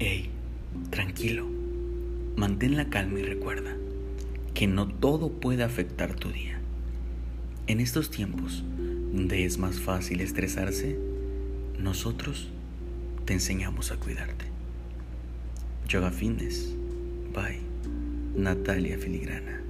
Hey, Tranquilo, mantén la calma y recuerda que no todo puede afectar tu día. En estos tiempos donde es más fácil estresarse, nosotros te enseñamos a cuidarte. Yoga Fitness Bye. Natalia Filigrana.